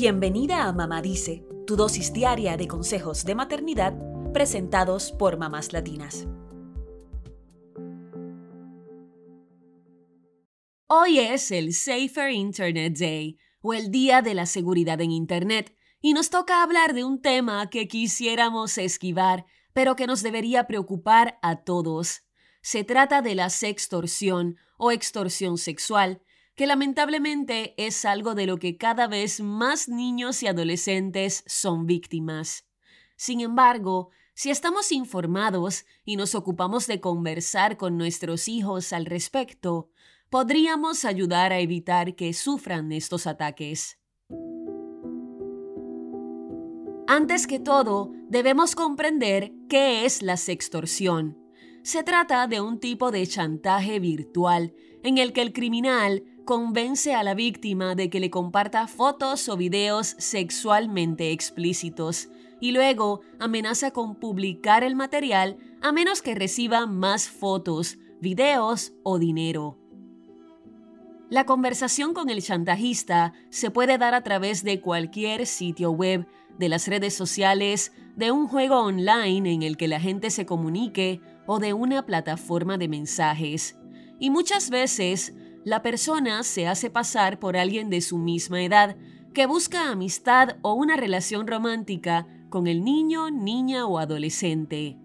Bienvenida a Mamá Dice, tu dosis diaria de consejos de maternidad presentados por mamás latinas. Hoy es el Safer Internet Day, o el Día de la Seguridad en Internet, y nos toca hablar de un tema que quisiéramos esquivar, pero que nos debería preocupar a todos. Se trata de la sextorsión o extorsión sexual, que lamentablemente es algo de lo que cada vez más niños y adolescentes son víctimas. Sin embargo, si estamos informados y nos ocupamos de conversar con nuestros hijos al respecto, podríamos ayudar a evitar que sufran estos ataques. Antes que todo, debemos comprender qué es la sextorsión. Se trata de un tipo de chantaje virtual en el que el criminal convence a la víctima de que le comparta fotos o videos sexualmente explícitos y luego amenaza con publicar el material a menos que reciba más fotos, videos o dinero. La conversación con el chantajista se puede dar a través de cualquier sitio web, de las redes sociales, de un juego online en el que la gente se comunique o de una plataforma de mensajes. Y muchas veces la persona se hace pasar por alguien de su misma edad que busca amistad o una relación romántica con el niño, niña o adolescente.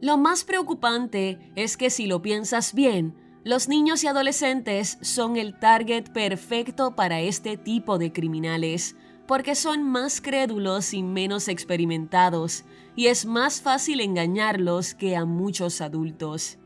Lo más preocupante es que si lo piensas bien, los niños y adolescentes son el target perfecto para este tipo de criminales, porque son más crédulos y menos experimentados, y es más fácil engañarlos que a muchos adultos.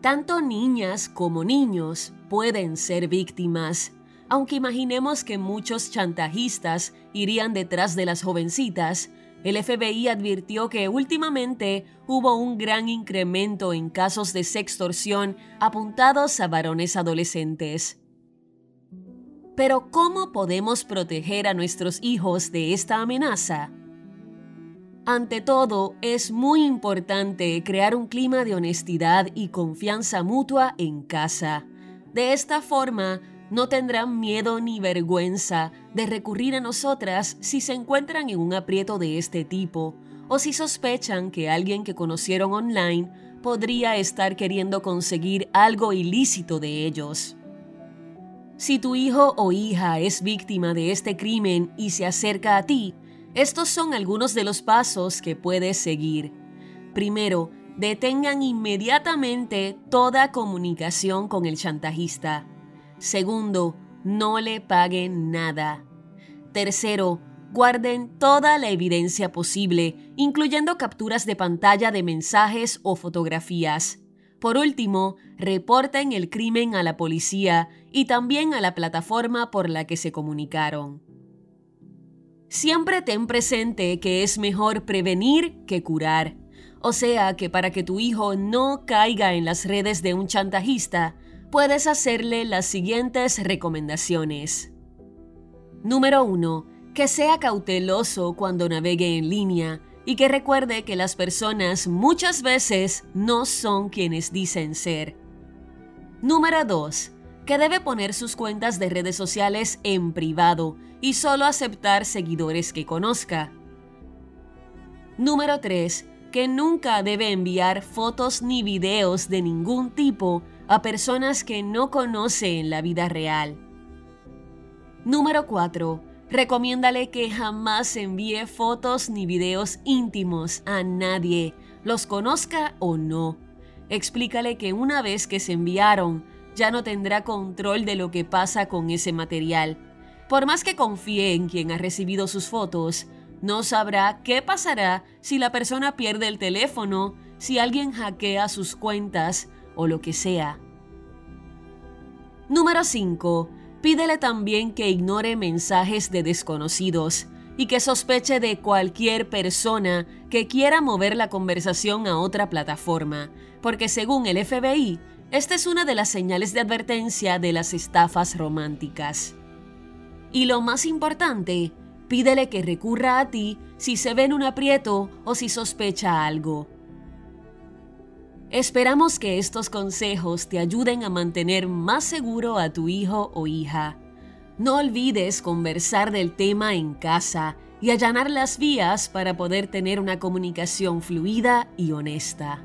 Tanto niñas como niños pueden ser víctimas, aunque imaginemos que muchos chantajistas irían detrás de las jovencitas, el FBI advirtió que últimamente hubo un gran incremento en casos de sextorsión apuntados a varones adolescentes. Pero ¿cómo podemos proteger a nuestros hijos de esta amenaza? Ante todo, es muy importante crear un clima de honestidad y confianza mutua en casa. De esta forma, no tendrán miedo ni vergüenza de recurrir a nosotras si se encuentran en un aprieto de este tipo o si sospechan que alguien que conocieron online podría estar queriendo conseguir algo ilícito de ellos. Si tu hijo o hija es víctima de este crimen y se acerca a ti, estos son algunos de los pasos que puedes seguir. Primero, detengan inmediatamente toda comunicación con el chantajista. Segundo, no le paguen nada. Tercero, guarden toda la evidencia posible, incluyendo capturas de pantalla de mensajes o fotografías. Por último, reporten el crimen a la policía y también a la plataforma por la que se comunicaron. Siempre ten presente que es mejor prevenir que curar. O sea que para que tu hijo no caiga en las redes de un chantajista, puedes hacerle las siguientes recomendaciones. Número 1. Que sea cauteloso cuando navegue en línea y que recuerde que las personas muchas veces no son quienes dicen ser. Número 2. Que debe poner sus cuentas de redes sociales en privado y solo aceptar seguidores que conozca. Número 3. Que nunca debe enviar fotos ni videos de ningún tipo a personas que no conoce en la vida real. Número 4. Recomiéndale que jamás envíe fotos ni videos íntimos a nadie, los conozca o no. Explícale que una vez que se enviaron, ya no tendrá control de lo que pasa con ese material. Por más que confíe en quien ha recibido sus fotos, no sabrá qué pasará si la persona pierde el teléfono, si alguien hackea sus cuentas o lo que sea. Número 5. Pídele también que ignore mensajes de desconocidos y que sospeche de cualquier persona que quiera mover la conversación a otra plataforma, porque según el FBI, esta es una de las señales de advertencia de las estafas románticas. Y lo más importante, pídele que recurra a ti si se ve en un aprieto o si sospecha algo. Esperamos que estos consejos te ayuden a mantener más seguro a tu hijo o hija. No olvides conversar del tema en casa y allanar las vías para poder tener una comunicación fluida y honesta.